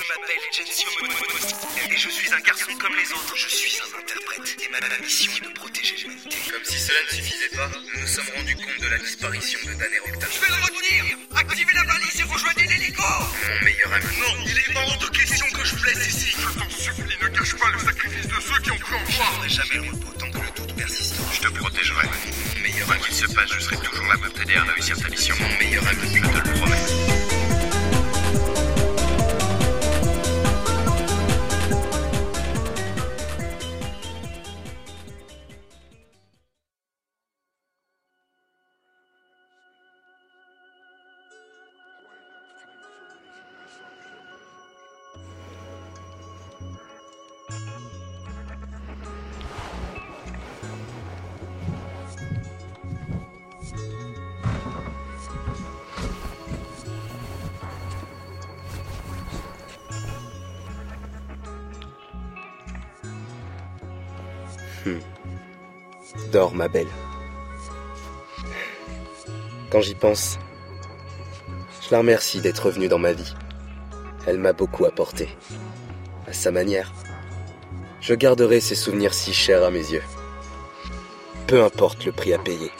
Je m'appelle Gensio et je suis un garçon comme les autres. Je suis un interprète et ma mission est de protéger l'humanité. Comme si cela ne suffisait pas, nous nous sommes rendus compte de la disparition de Dan Octave. Je vais le retenir Activez la balise et rejoignez l'hélico Mon meilleur ami. Non, il est hors de question que je vous laisse ici. Je t'en supplie, ne cache pas le sacrifice de ceux qui ont cru en Je toi. ne ferai jamais le repos tant que le doute persiste. Je te protégerai. Mon meilleur ami. Quoi qu'il se passe, je serai toujours là pour t'aider à réussir ta mission. Mon meilleur ami, je te le promets. Dors, ma belle. Quand j'y pense, je la remercie d'être revenue dans ma vie. Elle m'a beaucoup apporté. À sa manière, je garderai ces souvenirs si chers à mes yeux. Peu importe le prix à payer.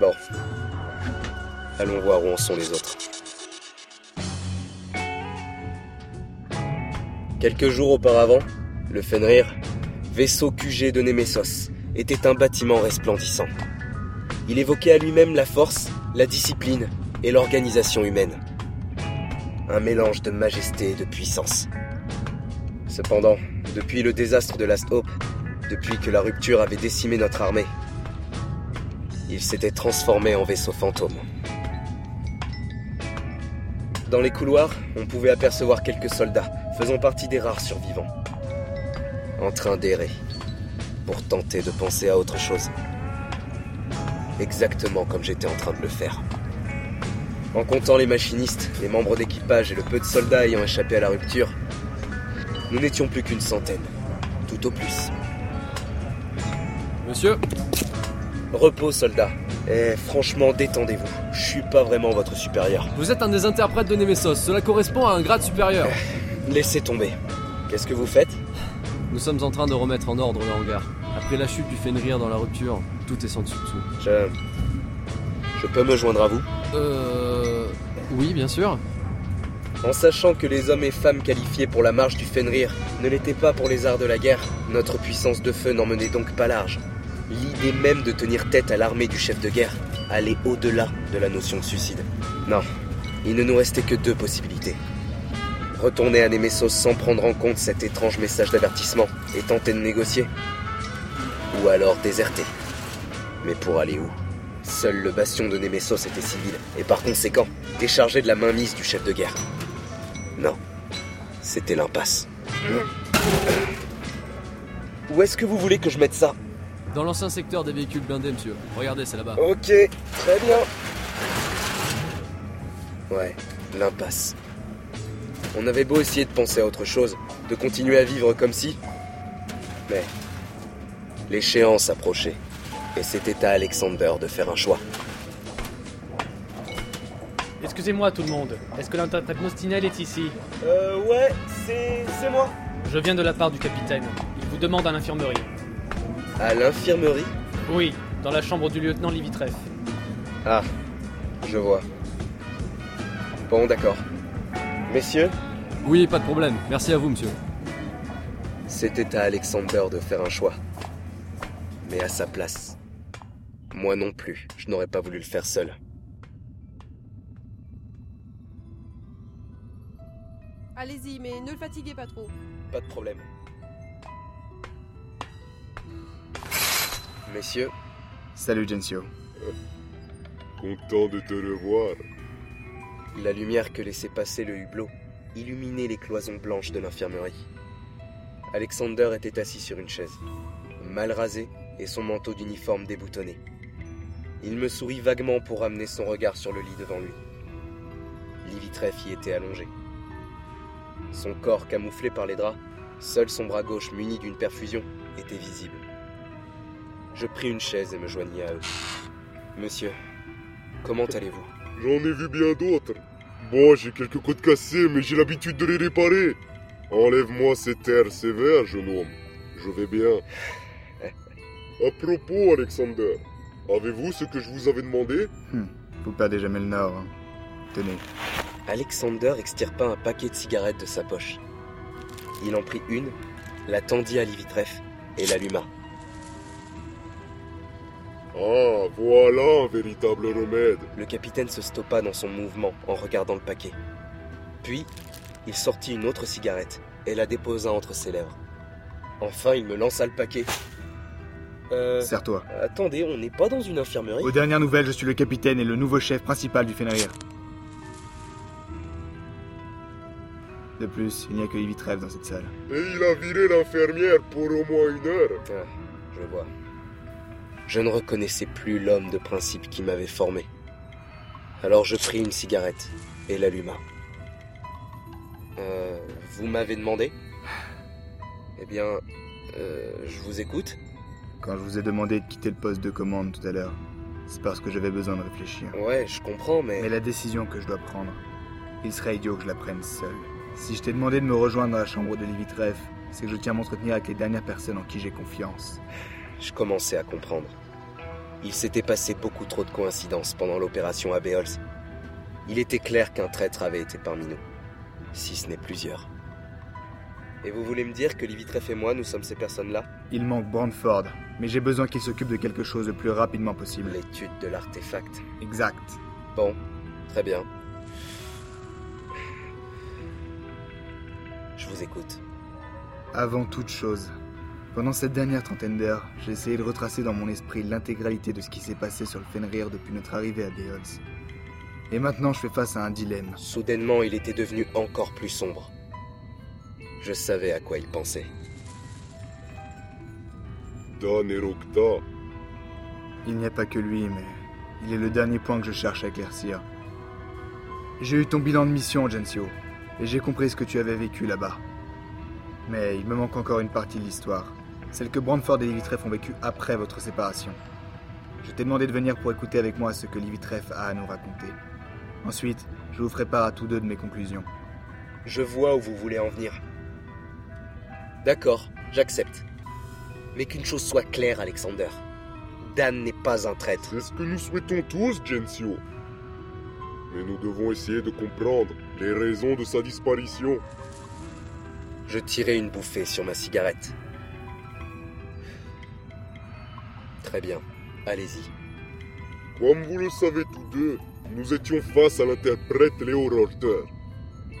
Bon. Allons voir où en sont les autres. Quelques jours auparavant, le Fenrir, vaisseau QG de Nemesos, était un bâtiment resplendissant. Il évoquait à lui-même la force, la discipline et l'organisation humaine. Un mélange de majesté et de puissance. Cependant, depuis le désastre de Last Hope, depuis que la rupture avait décimé notre armée, il s'était transformé en vaisseau fantôme. Dans les couloirs, on pouvait apercevoir quelques soldats, faisant partie des rares survivants. En train d'errer, pour tenter de penser à autre chose. Exactement comme j'étais en train de le faire. En comptant les machinistes, les membres d'équipage et le peu de soldats ayant échappé à la rupture, nous n'étions plus qu'une centaine, tout au plus. Monsieur? Repos, soldats. Et franchement, détendez-vous. Je suis pas vraiment votre supérieur. Vous êtes un des interprètes de Nemesos, cela correspond à un grade supérieur. Laissez tomber. Qu'est-ce que vous faites? Nous sommes en train de remettre en ordre le hangar. Après la chute du Fenrir dans la rupture, tout est sans dessus dessous. Je. Je peux me joindre à vous? Euh. Oui, bien sûr. En sachant que les hommes et femmes qualifiés pour la marche du Fenrir ne l'étaient pas pour les arts de la guerre, notre puissance de feu n'en menait donc pas large. L'idée même de tenir tête à l'armée du chef de guerre allait au-delà de la notion de suicide. Non, il ne nous restait que deux possibilités. Retourner à Nemesos sans prendre en compte cet étrange message d'avertissement et tenter de négocier. Ou alors déserter. Mais pour aller où? Seul le bastion de Nemesos était civil, et par conséquent, déchargé de la mainmise du chef de guerre. Non, c'était l'impasse. Où est-ce que vous voulez que je mette ça? Dans l'ancien secteur des véhicules blindés, monsieur. Regardez, c'est là-bas. Ok, très bien. Ouais, l'impasse. On avait beau essayer de penser à autre chose, de continuer à vivre comme si. Mais. L'échéance approchait. Et c'était à Alexander de faire un choix. Excusez-moi tout le monde, est-ce que l'interprète Mostinel est ici? Euh, ouais, c'est. c'est moi. Je viens de la part du capitaine. Il vous demande à l'infirmerie. À l'infirmerie Oui, dans la chambre du lieutenant Livitreff. Ah, je vois. Bon, d'accord. Messieurs, Oui, pas de problème. Merci à vous, monsieur. c'était à Alexander de faire un choix. Mais à sa place. Moi non plus, je n'aurais pas voulu le faire seul. Allez-y, mais ne le fatiguez pas trop. Pas de problème. Messieurs, Salut Gensio. Content de te revoir. la lumière que laissait passer le hublot illuminait les cloisons blanches de l'infirmerie. Alexander était assis sur une chaise, mal rasé et son manteau d'uniforme déboutonné. Il me sourit vaguement pour ramener son regard sur le lit devant lui. Livitreff y était allongé. Son corps camouflé par les draps, seul son bras gauche muni d'une perfusion était visible. Je pris une chaise et me joignis à eux. Monsieur, comment allez-vous? J'en ai vu bien d'autres. Bon, j'ai quelques côtes cassées, mais j'ai l'habitude de les réparer. Enlève-moi cet air sévère, jeune homme. Je vais bien. À propos, Alexander, avez-vous ce que je vous avais demandé? Vous perdez jamais le nord. hein. Tenez. Alexander extirpa un paquet de cigarettes de sa poche. Il en prit une, la tendit à Livitref et l'alluma. Ah, voilà un véritable remède. Le capitaine se stoppa dans son mouvement en regardant le paquet. Puis, il sortit une autre cigarette et la déposa entre ses lèvres. Enfin, il me lança le paquet. Euh... Serre-toi. Attendez, on n'est pas dans une infirmerie Aux dernières nouvelles, je suis le capitaine et le nouveau chef principal du Fenrir. De plus, il n'y a que Trèves dans cette salle. Et il a viré l'infirmière pour au moins une heure. Ah, je vois. Je ne reconnaissais plus l'homme de principe qui m'avait formé. Alors je pris une cigarette et l'alluma. Euh, vous m'avez demandé? Eh bien, euh, je vous écoute. Quand je vous ai demandé de quitter le poste de commande tout à l'heure, c'est parce que j'avais besoin de réfléchir. Ouais, je comprends, mais... Mais la décision que je dois prendre, il serait idiot que je la prenne seul. Si je t'ai demandé de me rejoindre dans la chambre de Trèves, c'est que je tiens à m'entretenir avec les dernières personnes en qui j'ai confiance. Je commençais à comprendre. Il s'était passé beaucoup trop de coïncidences pendant l'opération Abeols. Il était clair qu'un traître avait été parmi nous, si ce n'est plusieurs. Et vous voulez me dire que Livitref et moi, nous sommes ces personnes-là? Il manque Brandford, mais j'ai besoin qu'il s'occupe de quelque chose le plus rapidement possible. L'étude de l'artefact. Exact. Bon, très bien. Je vous écoute. Avant toute chose, pendant cette dernière trentaine d'heures, j'ai essayé de retracer dans mon esprit l'intégralité de ce qui s'est passé sur le Fenrir depuis notre arrivée à Beols. Et maintenant, je fais face à un dilemme. Soudainement, il était devenu encore plus sombre. Je savais à quoi il pensait. Dan et Rokta. Il n'y a pas que lui, mais il est le dernier point que je cherche à éclaircir. J'ai eu ton bilan de mission, Gensio, et j'ai compris ce que tu avais vécu là-bas. Mais il me manque encore une partie de l'histoire, celle que Brandford et Livitref ont vécue après votre séparation. Je t'ai demandé de venir pour écouter avec moi ce que Livitref a à nous raconter. Ensuite, je vous ferai part à tous deux de mes conclusions. Je vois où vous voulez en venir. D'accord, j'accepte. Mais qu'une chose soit claire, Alexander. Dan n'est pas un traître. C'est ce que nous souhaitons tous, Gensio. Mais nous devons essayer de comprendre les raisons de sa disparition. Je tirai une bouffée sur ma cigarette. Très bien, allez-y. Comme vous le savez tous deux, nous étions face à l'interprète Léo Rorter.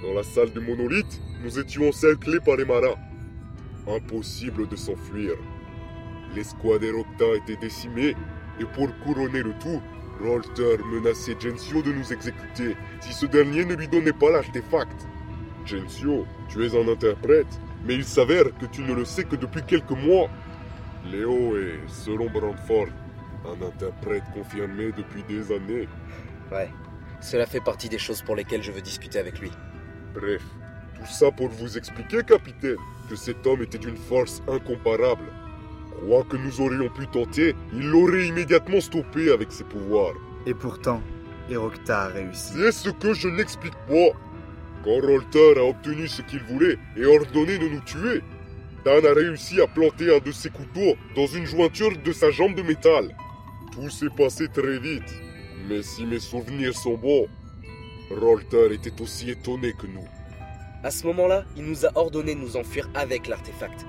Dans la salle du monolithe, nous étions encerclés par les marins. Impossible de s'enfuir. L'escouade Erocta était décimée, et pour couronner le tout, Rolter menaçait Gensio de nous exécuter si ce dernier ne lui donnait pas l'artefact. Gensio, tu es un interprète, mais il s'avère que tu ne le sais que depuis quelques mois. Léo est, selon Brandford, un interprète confirmé depuis des années. Ouais, cela fait partie des choses pour lesquelles je veux discuter avec lui. Bref, tout ça pour vous expliquer, capitaine, que cet homme était d'une force incomparable. Quoi que nous aurions pu tenter, il l'aurait immédiatement stoppé avec ses pouvoirs. Et pourtant, Erocta a réussi. C'est ce que je n'explique pas. Quand Rolter a obtenu ce qu'il voulait et ordonné de nous tuer, Dan a réussi à planter un de ses couteaux dans une jointure de sa jambe de métal. Tout s'est passé très vite. Mais si mes souvenirs sont bons, Rolter était aussi étonné que nous. À ce moment-là, il nous a ordonné de nous enfuir avec l'artefact.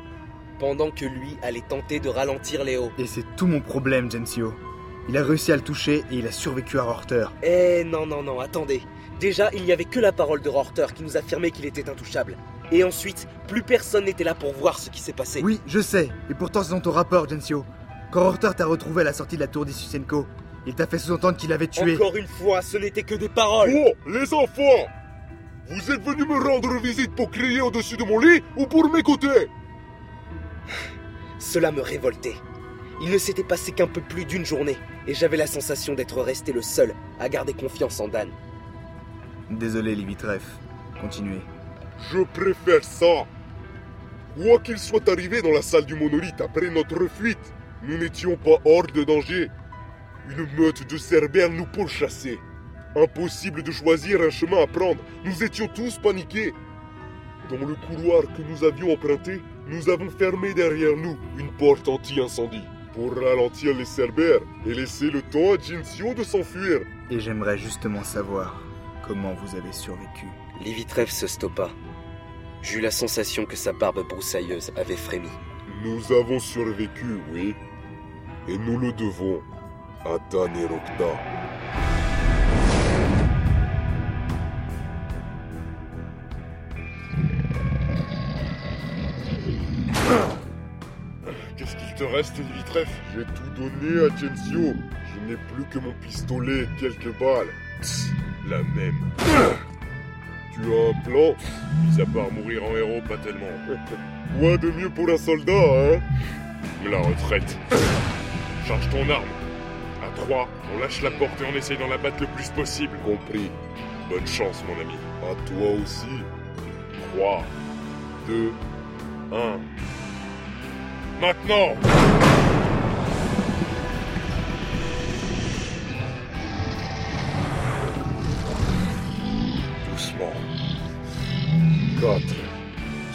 Pendant que lui allait tenter de ralentir Léo. Et c'est tout mon problème, Gensio. Il a réussi à le toucher et il a survécu à Rorter. Eh non, non, non, attendez. Déjà, il n'y avait que la parole de Rorter qui nous affirmait qu'il était intouchable. Et ensuite, plus personne n'était là pour voir ce qui s'est passé. Oui, je sais. Et pourtant, c'est dans ton rapport, Gensio. Quand Rorter t'a retrouvé à la sortie de la tour d'Issusenko, il t'a fait sous-entendre qu'il avait tué. Encore une fois, ce n'était que des paroles. Oh, les enfants Vous êtes venus me rendre visite pour crier au-dessus de mon lit ou pour m'écouter? Cela me révoltait. Il ne s'était passé qu'un peu plus d'une journée, et j'avais la sensation d'être resté le seul à garder confiance en Dan. Désolé, Livitref. Continuez. Je préfère ça. Quoi qu'il soit arrivé dans la salle du monolithe après notre fuite, nous n'étions pas hors de danger. Une meute de cerbères nous pourchassait. Impossible de choisir un chemin à prendre. Nous étions tous paniqués. Dans le couloir que nous avions emprunté, nous avons fermé derrière nous une porte anti-incendie pour ralentir les cerbères et laisser le temps à Jinxio de s'enfuir. Et j'aimerais justement savoir comment vous avez survécu. Livitreff se stoppa. J'eus la sensation que sa barbe broussailleuse avait frémi. Nous avons survécu, oui. Et nous le devons à Dan et Rokta. Qu'est-ce qu'il te reste, Livitreff J'ai tout donné à Gensio. Je n'ai plus que mon pistolet et quelques balles. La même. Tu as un plan Mis à part mourir en héros, pas tellement. Quoi de mieux pour un soldat, hein La retraite. Charge ton arme. À trois, on lâche la porte et on essaye d'en la battre le plus possible. Compris. Bonne chance, mon ami. À toi aussi. 3, 2, 1. Maintenant 4.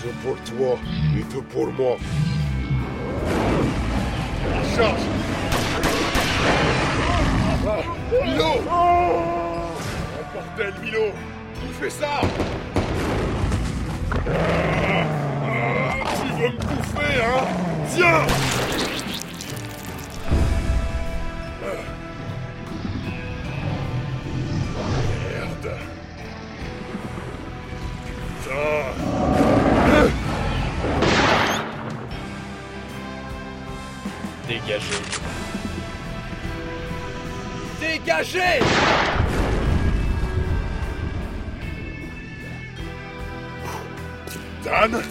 Deux pour toi et deux pour moi. Charge. Ah, Milo. Oh bordel, Milo. Qui fait ça? Ah, Tu veux me bouffer, hein? Tiens Dégagez. Dégagez Dan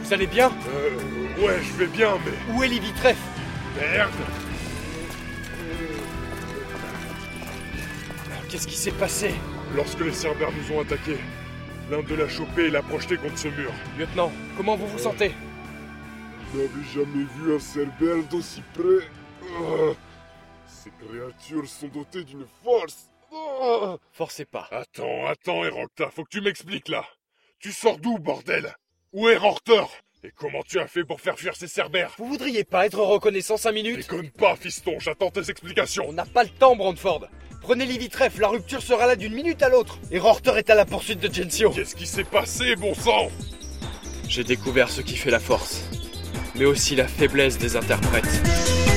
Vous allez bien? Euh, ouais, je vais bien, mais... Où est Livitreff Merde. Qu'est-ce qui s'est passé? Lorsque les Cerbères nous ont attaqués, l'un d'eux l'a chopé et l'a projeté contre ce mur. Lieutenant, comment vous vous sentez? Je n'avais jamais vu un cerbère d'aussi près. Ah. Ces créatures sont dotées d'une force. Ah. Forcez pas. Attends, attends, Erocta, faut que tu m'expliques là. Tu sors d'où, bordel? Où est Rorter Et comment tu as fait pour faire fuir ces Cerbères? Vous voudriez pas être reconnaissant 5 minutes? Déconne pas, fiston, j'attends tes explications. On n'a pas le temps, Brandford. Prenez Livitreff, la rupture sera là d'une minute à l'autre. Et Rorter est à la poursuite de Gensio. Qu'est-ce qui s'est passé, bon sang? J'ai découvert ce qui fait la force, mais aussi la faiblesse des interprètes.